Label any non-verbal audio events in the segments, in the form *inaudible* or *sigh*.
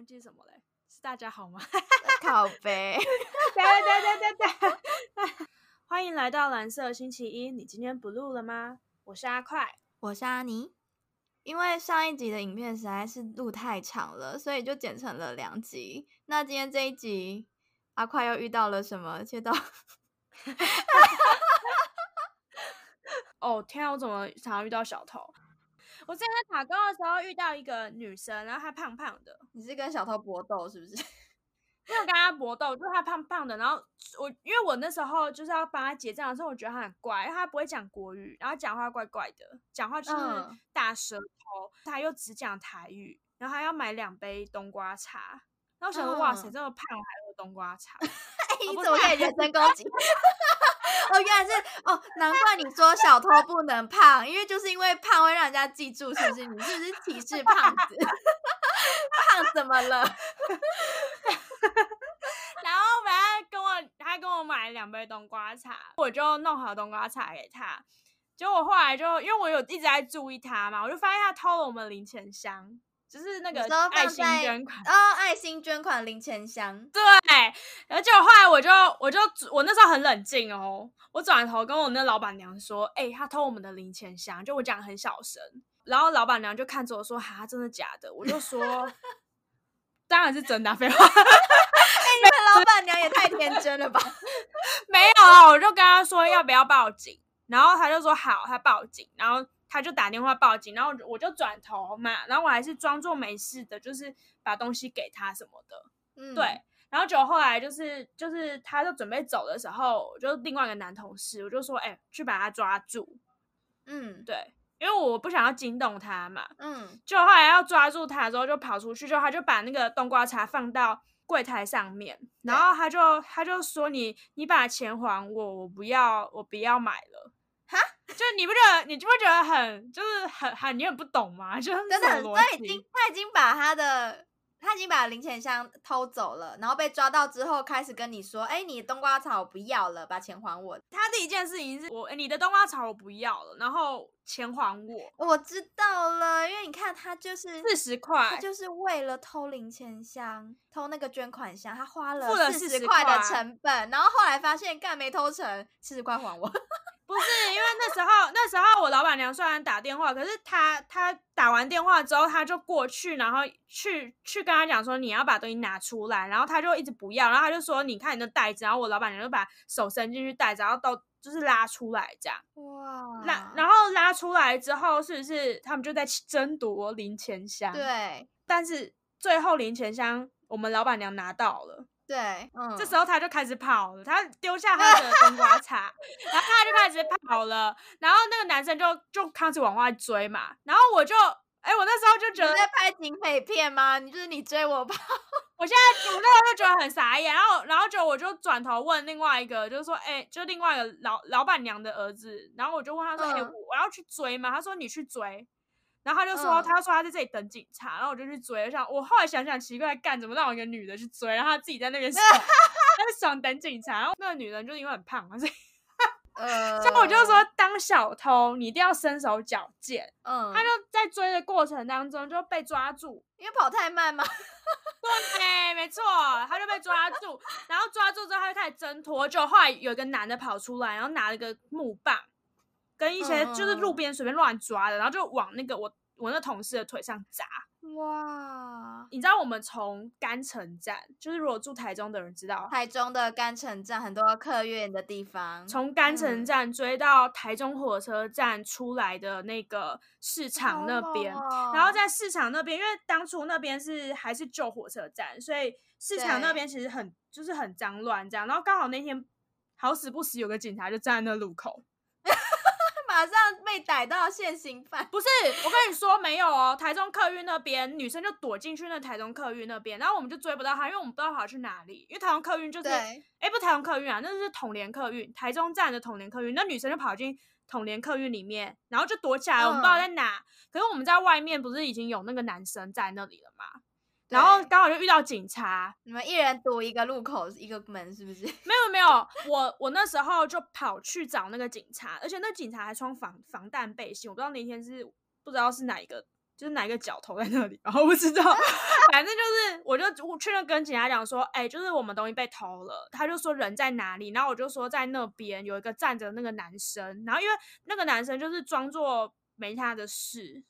忘记什么嘞？是大家好吗？*laughs* 靠背，对对对对对。*laughs* 欢迎来到蓝色星期一，你今天不录了吗？我是阿快，我是阿尼。因为上一集的影片实在是录太长了，所以就剪成了两集。那今天这一集，阿快又遇到了什么？切到，*laughs* 哦天啊，我怎么常常遇到小偷？我之前在打工的时候遇到一个女生，然后她胖胖的。你是跟小偷搏斗是不是？*laughs* 没有跟她搏斗，就是她胖胖的。然后我因为我那时候就是要帮她结账的时候，我觉得她很怪，因为她不会讲国语，然后讲话怪怪的，讲话就是大舌头。她又只讲台语，然后还要买两杯冬瓜茶。然后我想说，哇塞，这么胖还喝冬瓜茶？*laughs* 你怎么可以人身攻击？*laughs* 哦，原来是哦，难怪你说小偷不能胖，因为就是因为胖会让人家记住，是不是？你是不是歧视胖子？胖怎么了？*laughs* 然后反正跟我，他跟我买两杯冬瓜茶，我就弄好冬瓜茶给他。结果后来就因为我有一直在注意他嘛，我就发现他偷了我们零钱箱。就是那个爱心捐款哦，爱心捐款零钱箱。对，而且后来我就我就我那时候很冷静哦，我转头跟我那老板娘说：“哎，他偷我们的零钱箱。”就我讲很小声，然后老板娘就看着我说：“哈，真的假的？”我就说：*laughs* “当然是真的，废话。”哎，你们老板娘也太天真了吧？没有啊，我就跟他说要不要报警，然后他就说好，他报警，然后。他就打电话报警，然后我就转头嘛，然后我还是装作没事的，就是把东西给他什么的，嗯，对。然后就后来就是就是他就准备走的时候，就另外一个男同事，我就说，哎，去把他抓住，嗯，对，因为我不想要惊动他嘛，嗯。就后来要抓住他之后，就跑出去，就他就把那个冬瓜茶放到柜台上面，然后他就他就说，你你把钱还我，我不要我不要买了。哈，就你不觉得，你就不觉得很，就是很很，你很不懂吗？*laughs* 就是真的，他已经他已经把他的。他已经把零钱箱偷走了，然后被抓到之后，开始跟你说：“哎，你的冬瓜草我不要了，把钱还我。”他第一件事情是我，你的冬瓜草我不要了，然后钱还我。我知道了，因为你看他就是四十块，他就是为了偷零钱箱、偷那个捐款箱，他花了四十块的成本，然后后来发现干没偷成，四十块还我。*laughs* 不是因为那时候，那时候我老板娘虽然打电话，可是她她打完电话之后，她就过去，然后去去跟他讲说你要把东西拿出来，然后他就一直不要，然后他就说你看你的袋子，然后我老板娘就把手伸进去袋子，然后都就是拉出来这样，哇，拉然后拉出来之后，是不是他们就在争夺零钱箱？对，但是最后零钱箱我们老板娘拿到了。对，嗯，这时候他就开始跑了，他丢下他的冬瓜茶，*laughs* 然后他就开始跑了，然后那个男生就就开始往外追嘛，然后我就，哎，我那时候就觉得在拍警匪片吗？你就是你追我跑，我现在我那时候就觉得很傻眼，然后然后就我就转头问另外一个，就是说，哎，就另外一个老老板娘的儿子，然后我就问他说，哎，我要去追吗？他说你去追。然后他就说，他说他在这里等警察，然后我就去追。我想，我后来想想奇怪，干怎么让我一个女的去追？然后他自己在那边爽，*laughs* 他在爽等警察。然后那个女人就因为很胖嘛，所以，*laughs* 呃，所以我就说，当小偷你一定要身手矫健。嗯，他就在追的过程当中就被抓住，因为跑太慢嘛。对，没错，他就被抓住，然后抓住之后他就开始挣脱，就后来有一个男的跑出来，然后拿了个木棒。跟一些就是路边随便乱抓的，然后就往那个我我那同事的腿上砸。哇！你知道我们从甘城站，就是如果住台中的人知道，台中的甘城站很多客运的地方，从甘城站追到台中火车站出来的那个市场那边，然后在市场那边，因为当初那边是还是旧火车站，所以市场那边其实很就是很脏乱这样。然后刚好那天好死不死有个警察就站在那路口。马上被逮到现行犯，不是我跟你说没有哦，*laughs* 台中客运那边女生就躲进去那台中客运那边，然后我们就追不到她，因为我们不知道跑去哪里，因为台中客运就是，哎不台中客运啊，那是统联客运，台中站的统联客运，那女生就跑进统联客运里面，然后就躲起来，我们不知道在哪，可是我们在外面不是已经有那个男生在那里了吗？然后刚好就遇到警察，你们一人堵一个路口一个门，是不是？*laughs* 没有没有，我我那时候就跑去找那个警察，而且那警察还穿防防弹背心，我不知道那天是不知道是哪一个就是哪一个角头在那里，然后不知道，*laughs* 反正就是我就我确认跟警察讲说，哎、就是我们东西被偷了，他就说人在哪里，然后我就说在那边有一个站着那个男生，然后因为那个男生就是装作没他的事。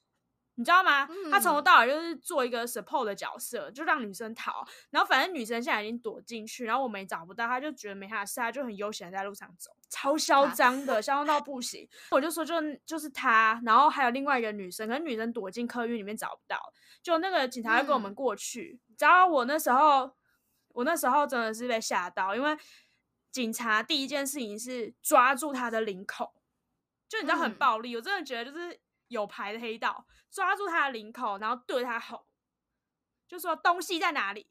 你知道吗？他从头嗯到尾就是做一个 support 的角色，就让女生逃。然后反正女生现在已经躲进去，然后我们也找不到，他就觉得没他的事，他就很悠闲地在路上走，超嚣啊张的，嚣张到不行。我就说就就是他，然后还有另外一个女生，可是女生躲进客运里面找不到，就那个警察就跟我们嗯过去。你知道我那时候，我那时候真的是被吓到，因为警察第一件事情是抓住他的领口，就你知道很嗯暴力，我真的觉得就是有牌的黑道，抓住他的领口，然后对他吼，就说东西在哪里，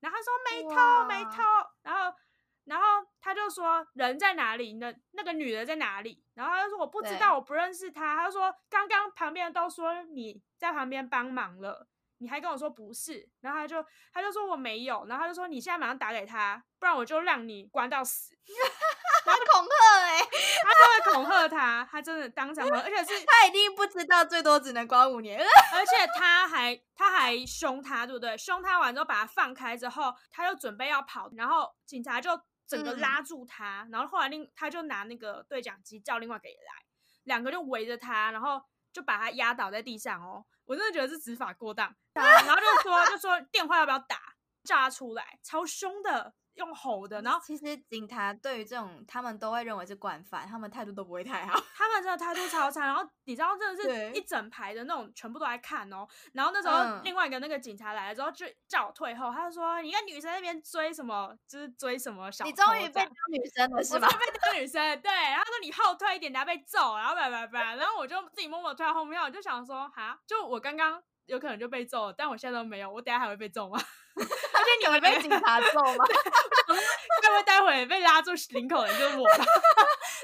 然后他说没偷没偷，然后然后他就说人在哪里，那那个女的在哪里，然后他就说我不知道，我不认识她，他就说刚刚旁边都说你在旁边帮忙了。你还跟我说不是，然后他就他就说我没有，然后他就说你现在马上打给他，不然我就让你关到死。*laughs* 他恐吓哎、他就会恐吓他，他真的当场恐吓，*laughs* 而且是他一定不知道最多只能关五年。*laughs* 而且他还他还凶他，对不对？凶他完之后把他放开之后，他就准备要跑，然后警察就整个嗯拉住他，然后后来另他就拿那个对讲机叫另外一个人来，两个就围着他，然后就把他压倒在地上哦。我真的觉得是执法过当，然后就说就说电话要不要打，叫他出来，超凶的，用吼的，然后其实警察对于这种，他们都会认为是惯犯，他们态度都不会太好。他们真的态度超差，然后你知道真的是一整排的那种，全部都在看哦。然后那时候嗯另外一个那个警察来了之后，就叫我退后，他就说你个女生在那边追什么，就是追什么小偷你终于被当女生了是吧被当女生，对，然后说你后退一点，等下被揍，然后叭叭叭，然后我就自己默默退到后面，我就想说，哈，就我刚刚有可能就被揍了，但我现在都没有，我等下还会被揍吗？而且你有们被被警察揍吗？*laughs* 会不会待会被拉住领口的就是我吧？*laughs*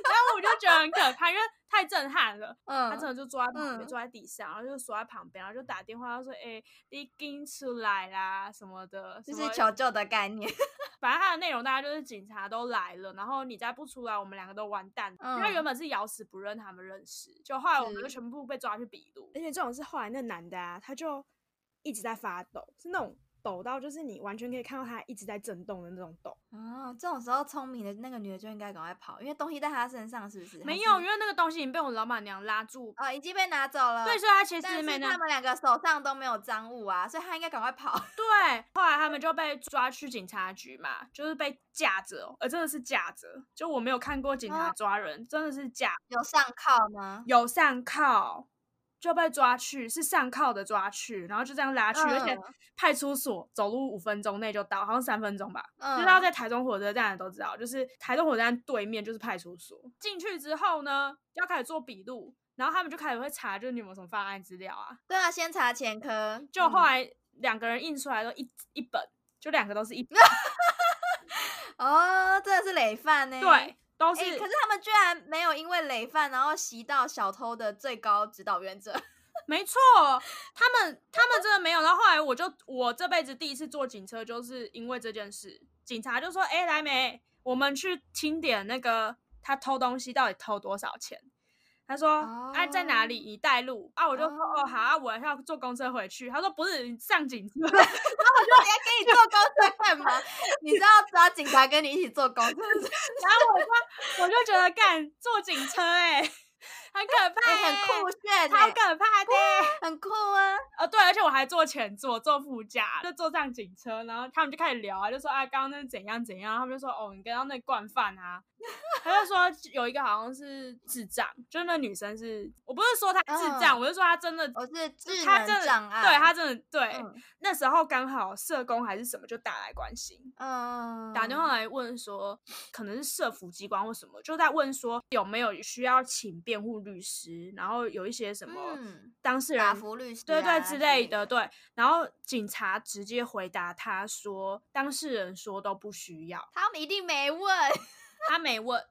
然后我就觉得很可怕，因为太震撼了。*laughs* 嗯，他真的就坐在旁边，嗯坐在底下，然后就锁在旁边，然后就打电话，他说：“哎、你跟出来啦，什么的，就什么是求救的概念。反正他的内容大概就是警察都来了，然后你再不出来，我们两个都完蛋。因为他嗯原本是咬死不认他们认识，就后来我们就全部被抓去笔录。而且这种是后来那男的啊，他就一直在发抖，是那种抖到就是你完全可以看到它一直在震动的那种抖。哦，这种时候聪明的那个女的就应该赶快跑，因为东西在她身上，是不是？没有，因为那个东西已经被我老板娘拉住。哦，已经被拿走了。对，所以他其实没拿是他们两个手上都没有赃物啊，所以他应该赶快跑。*laughs* 对，后来他们就被抓去警察局嘛，就是被架着哦，呃，真的是架着，就我没有看过警察哦抓人，真的是架，有上铐吗？有上铐就被抓去，是上铐的抓去，然后就这样拉去，而且嗯派出所走路五分钟内就到，好像三分钟吧。嗯，就是要在台中火车站的都知道，就是台中火车站对面就是派出所。进去之后呢，要开始做笔录，然后他们就开始会查，就是你有没有什么犯案资料啊。对啊，先查前科。就后嗯来两个人印出来都一一本，就两个都是一本。*laughs* 哦，真的是累犯呢。对，都哎、是、可是他们居然没有因为累犯，然后袭到小偷的最高指导原则。*laughs* 没错，他们他们真的没有。然后后来我就我这辈子第一次坐警车，就是因为这件事，警察就说：“哎、来梅，我们去清点那个他偷东西到底偷多少钱。”他说：“哎、在哪里？你带路啊？”我就说：“哦，好啊，我要坐公车回去。”他说：“不是，你上警车。*laughs* ”然后我就你还给你坐公车干嘛？你知道抓警察跟你一起坐公车？然后我就我就觉得干坐警车哎、很可怕、很酷炫、超欸，可怕的。很酷啊！呃，对，而且我还坐前座，坐副驾，就坐上警车，然后他们就开始聊啊，就说啊，刚刚那是怎样怎样，他们就说哦，你刚刚那惯犯啊，他就说有一个好像是智障，就是那女生是，我不是说她智障，嗯我是说她真的，我是智能她真的障碍，对她真的对，嗯那时候刚好社工还是什么就打来关心，嗯，打电话来问说，可能是社服机关或什么，就在问说有没有需要请辩护律师，然后有一些什么嗯当事人、打服律师、啊、对对之类，的。对。然后警察直接回答他说，当事人说都不需要。他们一定没问，*laughs* 他没问，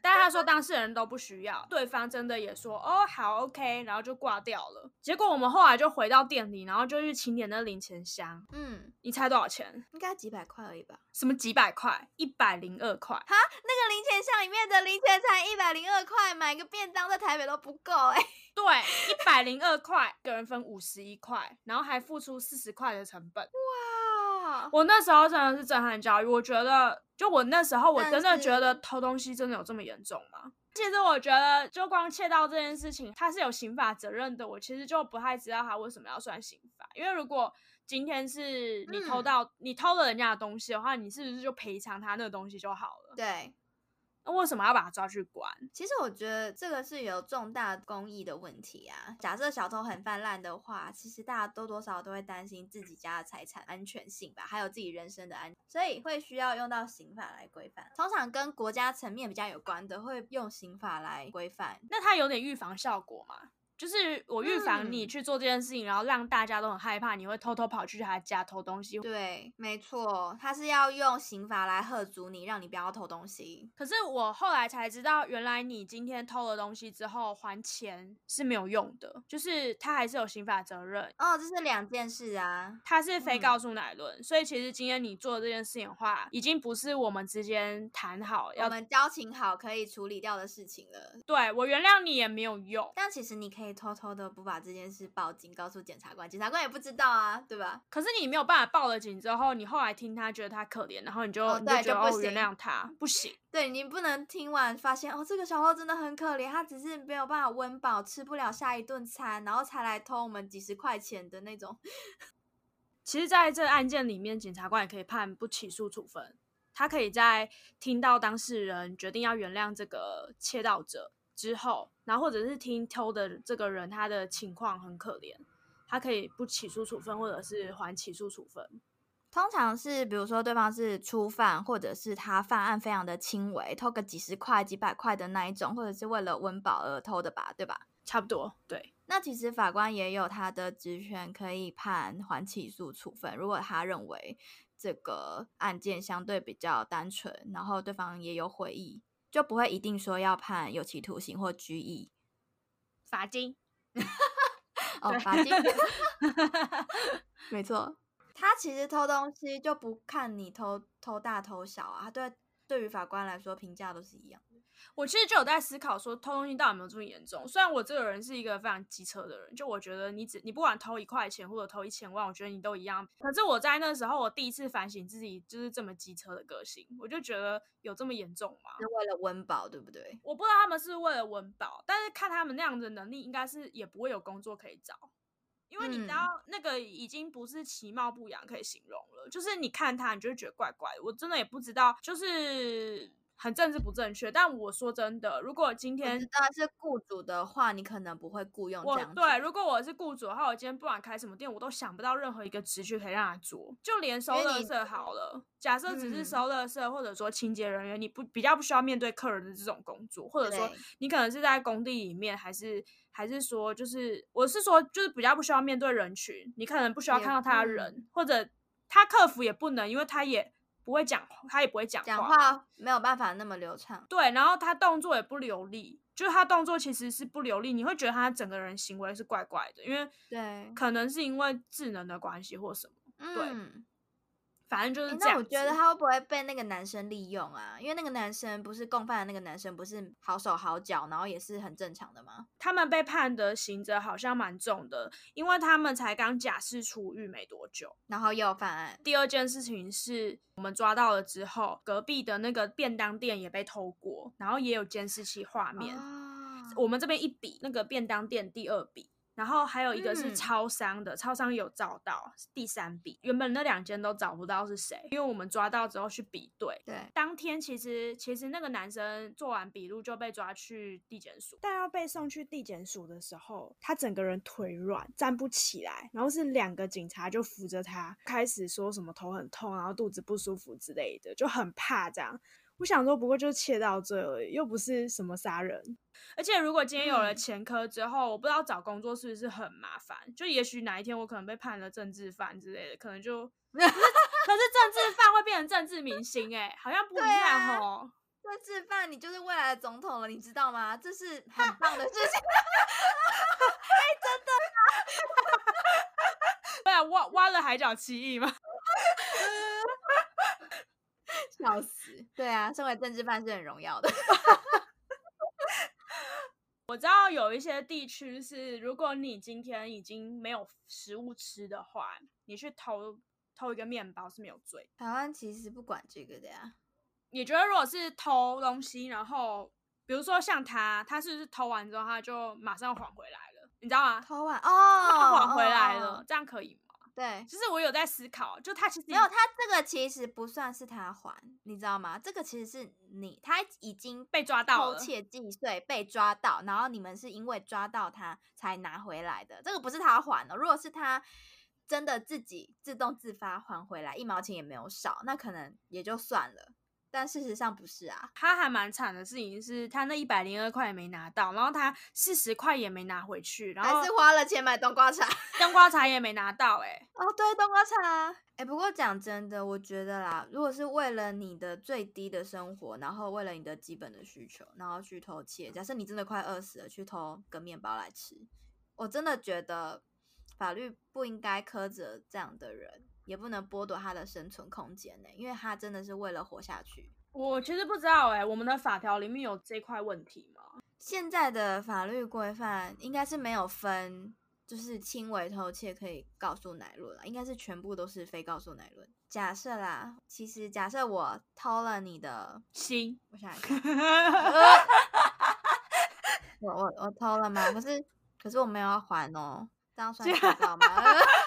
但他说当事人都不需要，对方真的也说哦好 OK，然后就挂掉了。结果我们后来就回到店里，然后就去清点那零钱箱。嗯，你猜多少钱？应该几百块而已吧？什么几百块？一百零二块。哈，那个零钱箱里面的零钱才一百零二块，买个便当在台北都不够哎、*laughs* 对，一百零二块，一个人分五十一块，然后还付出四十块的成本。哇，我那时候真的是震撼教育，我觉得，就我那时候我真的觉得偷东西真的有这么严重吗？其实我觉得，就光窃盗这件事情，它是有刑法责任的。我其实就不太知道他为什么要算刑法，因为如果今天是你偷嗯到、你偷了人家的东西的话，你是不是就赔偿他那个东西就好了？对，那为什么要把他抓去关？其实我觉得这个是有重大公益的问题啊。假设小偷很泛滥的话，其实大家多多少少都会担心自己家的财产安全性吧，还有自己人身的安，所以会需要用到刑法来规范。通常跟国家层面比较有关的，会用刑法来规范。那它有点预防效果嘛？就是我预防你嗯去做这件事情，然后让大家都很害怕，你会偷偷跑去他家偷东西。对，没错，他是要用刑法来喝阻你，让你不要偷东西。可是我后来才知道，原来你今天偷了东西之后还钱是没有用的，就是他还是有刑法责任，哦，这是两件事啊。他是非嗯告诉乃论。所以其实今天你做的这件事情的话，已经不是我们之间谈好我们交情好可以处理掉的事情了，对我原谅你也没有用。但其实你可以偷偷的不把这件事报警，告诉检察官，检察官也不知道啊，对吧？可是你没有办法报了警之后，你后来听他觉得他可怜，然后你就、哦你就原谅他，不行。对你不能听完发现哦，这个小偷真的很可怜，他只是没有办法温饱，吃不了下一顿餐，然后才来偷我们几十块钱的那种。*laughs* 其实，在这个案件里面，检察官也可以判不起诉处分。他可以在听到当事人决定要原谅这个窃盗者之后，然后或者是听偷的这个人他的情况很可怜，他可以不起诉处分，或者是还起诉处分。通常是比如说对方是初犯，或者是他犯案非常的轻微，偷个几十块、几百块的那一种，或者是为了温饱而偷的吧，对吧？差不多，对，那其实法官也有他的职权，可以判缓起诉处分。如果他认为这个案件相对比较单纯，然后对方也有悔意，就不会一定说要判有期徒刑或拘役。罚金。*laughs* 哦，罚金，*laughs* 没错。他其实偷东西就不看你偷偷大偷小啊，对，对于法官来说评价都是一样的。我其实就有在思考说，偷东西到底有没有这么严重？虽然我这个人是一个非常机车的人，就我觉得你只你不管偷一块钱或者偷一千万，我觉得你都一样。可是我在那时候，我第一次反省自己就是这么机车的个性，我就觉得有这么严重吗？是为了温饱，对不对？我不知道他们是为了温饱，但是看他们那样的能力，应该是也不会有工作可以找。因为你知嗯道，那个已经不是其貌不扬可以形容了，就是你看他，你就会觉得怪怪的。我真的也不知道，就是很政治不正确。但我说真的，如果今天是雇主的话，你可能不会雇佣这样。对，如果我是雇主的话，我今天不管开什么店，我都想不到任何一个职缺可以让他做。就连收垃圾好了，假设只是嗯收垃圾，或者说清洁人员，你不比较不需要面对客人的这种工作，或者说你可能是在工地里面，还是还是说就是我是说就是比较不需要面对人群，你可能不需要看到他嗯人，或者他客服也不能，因为他也不会讲，他也不会讲讲话话没有办法那么流畅。对，然后他动作也不流利，就是他动作其实是不流利，你会觉得他整个人行为是怪怪的，因为对，可能是因为智能的关系或什么，嗯，反正就是。那我觉得他会不会被那个男生利用啊？因为那个男生不是共犯的那个男生，不是好手好脚，然后也是很正常的吗？他们被判的刑责好像蛮重的，因为他们才刚假释出狱没多久。然后又有犯案，第二件事情是我们抓到了之后，隔壁的那个便当店也被偷过，然后也有监视器画面。啊我们这边一笔，那个便当店第二笔，然后还有一个是嗯超商的，超商有找到第三笔。原本那两间都找不到是谁，因为我们抓到之后去比对。对，当天其实其实那个男生做完笔录就被抓去地检署，但要被送去地检署的时候，他整个人腿软，站不起来，然后是两个警察就扶着他，开始说什么头很痛，然后肚子不舒服之类的，就很怕这样。我想说，不过就是窃盗罪而已，又不是什么杀人。而且如果今天有了嗯前科之后，我不知道找工作是不是很麻烦。就也许哪一天我可能被判了政治犯之类的，可能就 *laughs* 可是政治犯会变成政治明星、欸，哎，好像不一样哦。*laughs* 政治犯，你就是未来的总统了，你知道吗？这是 *laughs* 很棒的事情。哎，真的对啊，挖挖了海角七亿吗？笑死！对啊，身为政治犯是很荣耀的。*laughs* 我知道有一些地区是，如果你今天已经没有食物吃的话，你去偷偷一个面包是没有罪。台湾其实不管这个的呀。你觉得如果是偷东西，然后比如说像他，他是不是偷完之后他就马上还回来了？你知道吗？偷完哦，还回来了，这样可以吗？对，就是我有在思考，就他其实没有，他这个其实不算是他还，你知道吗？这个其实是你他已经被抓到偷窃既遂被抓到，然后你们是因为抓到他才拿回来的，这个不是他还的。如果是他真的自己自动自发还回来，一毛钱也没有少，那可能也就算了。但事实上不是啊，他还蛮惨的事情是他那一百零二块也没拿到，然后他四十块也没拿回去，然后还是花了钱买冬瓜茶，*laughs* 冬瓜茶也没拿到，哎，哦对，冬瓜茶，哎，不过讲真的，我觉得啦，如果是为了你的最低的生活，然后为了你的基本的需求，然后去偷窃，假设你真的快饿死了，去偷个面包来吃，我真的觉得法律不应该苛责这样的人。也不能剥夺他的生存空间呢，因为他真的是为了活下去。我其实不知道哎，我们的法条里面有这块问题吗？现在的法律规范应该是没有分，就是轻微偷窃可以告诉乃论了，应该是全部都是非告诉乃论。假设啦，其实假设我偷了你的心，*laughs* 我想想，我我我偷了吗？可是可是我没有要还哦，这样算偷盗吗？*laughs*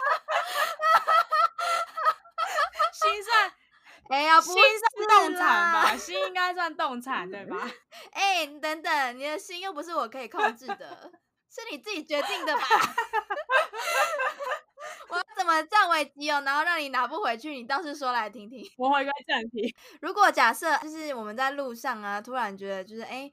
哎呀，心算动产吧，心应该算动产对吧？*laughs* 哎，等等，你的心又不是我可以控制的，是你自己决定的吧？*laughs* 我怎么占为己有，然后让你拿不回去？你倒是说来听听。我回该暂停。*laughs* 如果假设就是我们在路上啊，突然觉得就是哎。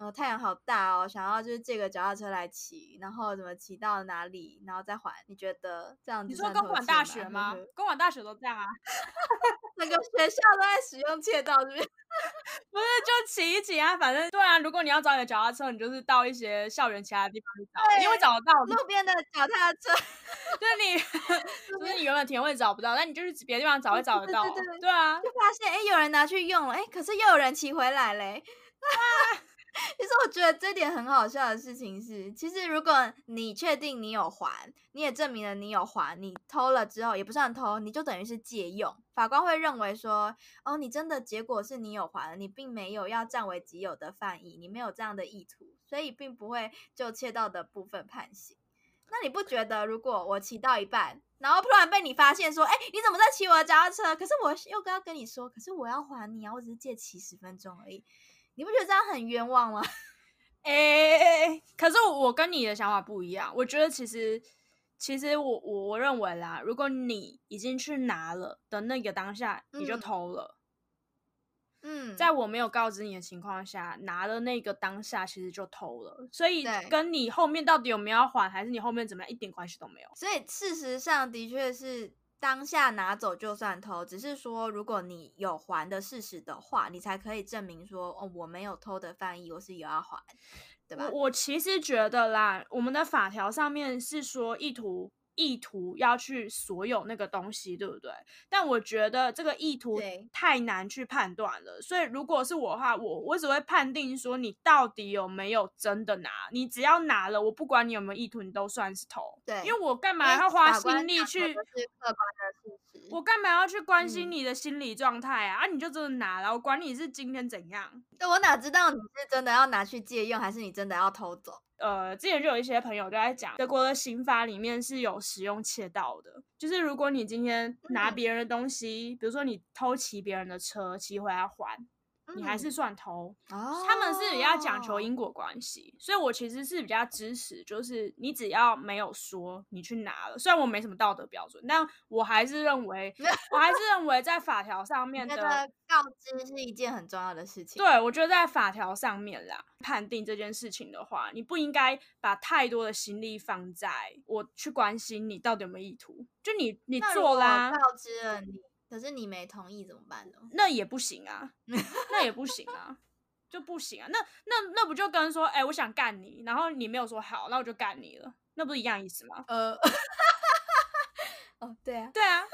哦，太阳好大哦，想要就是借个脚踏车来骑，然后怎么骑到哪里，然后再还？你觉得这样子？你说公馆大学吗？公馆大学都这样啊，*laughs* 整个学校都在使用借道，是不是？*laughs* 不是，就骑一骑啊，反正对啊。如果你要找你的脚踏车，你就是到一些校园其他地方去找，一定会找得到。路边的脚踏车，就是你，就是你原本停会找不到，但你就是别的地方找会找得到。对啊，就发现哎，有人拿去用了，哎，可是又有人骑回来嘞。*laughs* 其实我觉得这点很好笑的事情是，其实如果你确定你有还，你也证明了你有还，你偷了之后也不算偷，你就等于是借用。法官会认为说，哦，你真的结果是你有还了，你并没有要占为己有的犯意，你没有这样的意图，所以并不会就窃盗的部分判刑。那你不觉得，如果我骑到一半，然后突然被你发现说，哎，你怎么在骑我的脚踏车？可是我又刚跟你说，可是我要还你啊，我只是借骑十分钟而已。你不觉得这样很冤枉吗？*laughs* 哎，可是我跟你的想法不一样。我觉得其实，其实我我我认为啦，如果你已经去拿了的那个当下，你就偷了。嗯，在我没有告知你的情况下，拿的那个当下，其实就偷了。所以跟你后面到底有没有还，还是你后面怎么样，一点关系都没有。所以事实上的确是。当下拿走就算偷，只是说如果你有还的事实的话，你才可以证明说哦我没有偷的翻译，我是有要还，对吧？我其实觉得啦，我们的法条上面是说意图。意图要去所有那个东西，对不对？但我觉得这个意图太难去判断了。所以如果是我的话，我我只会判定说你到底有没有真的拿。你只要拿了，我不管你有没有意图，你都算是偷。对，因为我干嘛要花心力去？客观的事实。我干嘛要去关心你的心理状态啊？啊，你就真的拿了，我管你是今天怎样。那，我哪知道你是真的要拿去借用，还是你真的要偷走？呃，之前就有一些朋友都在讲，德国的刑法里面是有使用窃盗的，就是如果你今天拿别人的东西，比如说你偷骑别人的车，骑回来还。你还是算偷，他们是比较讲求因果关系，所以我其实是比较支持，就是你只要没有说你去拿了，虽然我没什么道德标准，但我还是认为，*laughs* 我还是认为在法条上面的告知是一件很重要的事情。对，我觉得在法条上面啦，判定这件事情的话，你不应该把太多的心力放在我去关心你到底有没有意图，就你你做啦，告知了你。可是你没同意怎么办呢？那也不行啊，那也不行啊。就不行啊。那那那不就跟说，哎、我想干你，然后你没有说好，那我就干你了，那不是一样意思吗？呃，*laughs* 哦，对啊，对啊。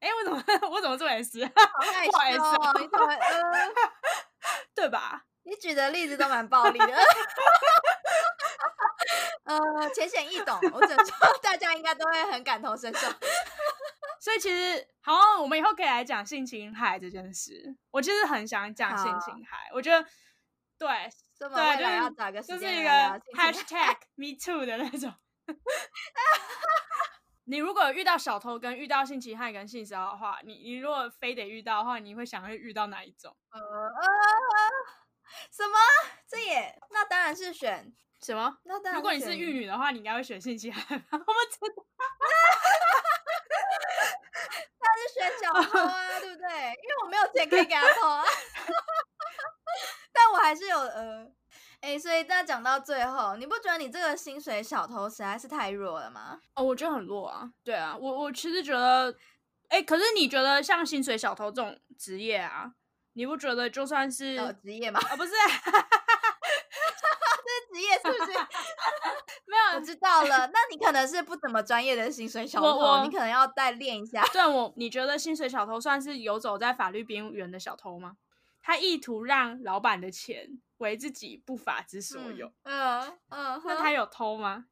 哎、我怎么 *laughs* 我怎么这么 S？好害 *laughs* 不好意思羞哦，你怎么呃？对吧？你举的例子都蛮暴力的。呃，浅显易懂，我只能说大家应该都会很感同身受。所以其实，好，我们以后可以来讲性侵害这件事。我其实很想讲性侵害，我觉得对，对就是要找个时就是一个 hashtag *laughs* me too 的那种。*laughs* 你如果遇到小偷跟遇到性侵害跟性骚扰的话，你你如果非得遇到的话，你会想要遇到哪一种？呃呃，*laughs* 什么？这也那当然是选，什么？那当然如果你是选玉女的话，你应该会选性侵害吧？我们知道是选小偷啊，*laughs* 对不对？因为我没有钱可以给他偷啊。*laughs* 但我还是有呃，哎、所以那讲到最后，你不觉得你这个薪水小偷实在是太弱了吗？哦，我觉得很弱啊。对啊，我我其实觉得，哎、可是你觉得像薪水小偷这种职业啊，你不觉得就算是呃，职业吗？啊、不是 *laughs* 职业是不是？没我，知道了，那你可能是不怎么专业的薪水小偷，你可能要再练一下。*laughs* 对我，你觉得薪水小偷算是游走在法律边缘的小偷吗？他意图让老板的钱为自己不法之所有，嗯嗯，哼那他有偷吗？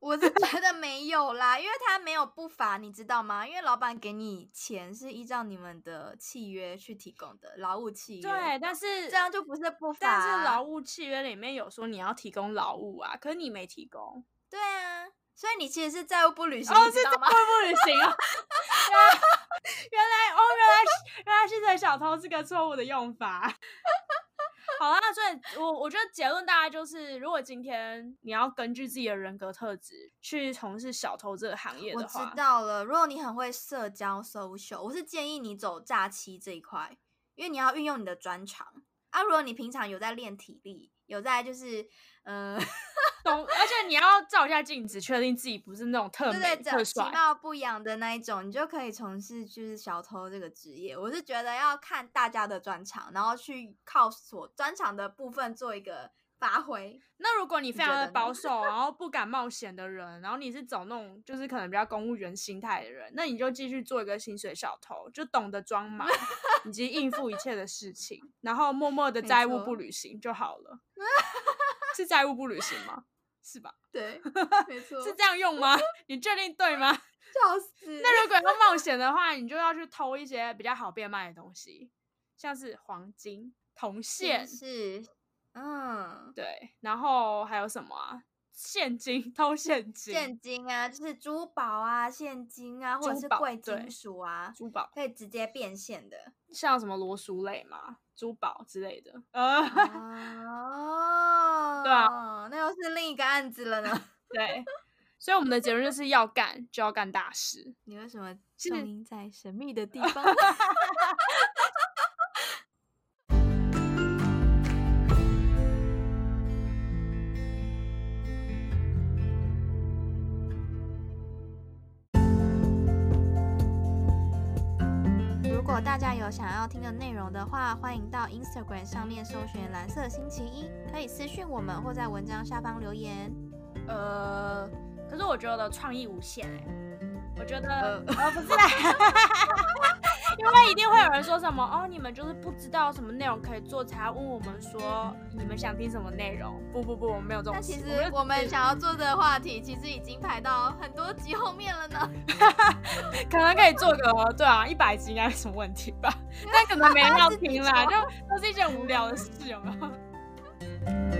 我是觉得没有啦，因为他没有不法，你知道吗？因为老板给你钱是依照你们的契约去提供的劳务契约，对，，但是这样就不是不法、但啊。是劳务契约里面有说你要提供劳务啊，可是你没提供，对啊，所以你其实是债务不履行，知道吗？不履行啊。*laughs* 原来 *laughs* 哦，原来原来是水小偷是个错误的用法。好啦，所以我我觉得结论大概就是，如果今天你要根据自己的人格特质去从事小偷这个行业我知道了，如果你很会社交 social，我是建议你走诈欺这一块，因为你要运用你的专长啊。如果你平常有在练体力，有在就是呃，*laughs* 懂，而且你要照一下镜子，确定自己不是那种特美特帅，其。貌不扬的那一种，你就可以从事就是小偷这个职业。我是觉得要看大家的专长，然后去靠所专长的部分做一个发挥。那如果你非常的保守，然后不敢冒险的人，然后你是走那种就是可能比较公务员心态的人，那你就继续做一个薪水小偷，就懂得装 *laughs* 忙以及应付一切的事情，然后默默的没债务不履行就好了。*laughs* 是债务不履行吗？是吧？对，*laughs* 没错是这样用吗？你确定对吗？笑死。那如果要冒险的话，你就要去偷一些比较好变卖的东西，像是黄金、铜线，是，嗯，对，然后还有什么啊？现金，偷现金，现金啊，就是珠宝啊、现金啊，或者是贵金属啊，珠宝，可以直接变现的。像什么罗淑蕾嘛，珠宝之类的。呃，哦，对啊，那又是另一个案子了呢。对，所以我们的结论就是要干就要干大事。你为什么是声音在神秘的地方？*laughs* 果大家有想要听的内容的话，欢迎到 Instagram 上面搜寻“蓝色星期一”，可以私讯我们或在文章下方留言。呃，可是我觉得创意无限哎、我觉得呃呃 *laughs* 不是啦，因为一定会有人说什么哦，你们就是不知道什么内容可以做，才问我们说你们想听什么内容。不不不，我们没有这种。但其实我们想要做的话题，其实已经排到很多集后面了呢。*laughs* 可能可以做个对啊，一百集应该没什么问题吧？*laughs* 但可能没人要听啦，就都是一件无聊的事，有没有？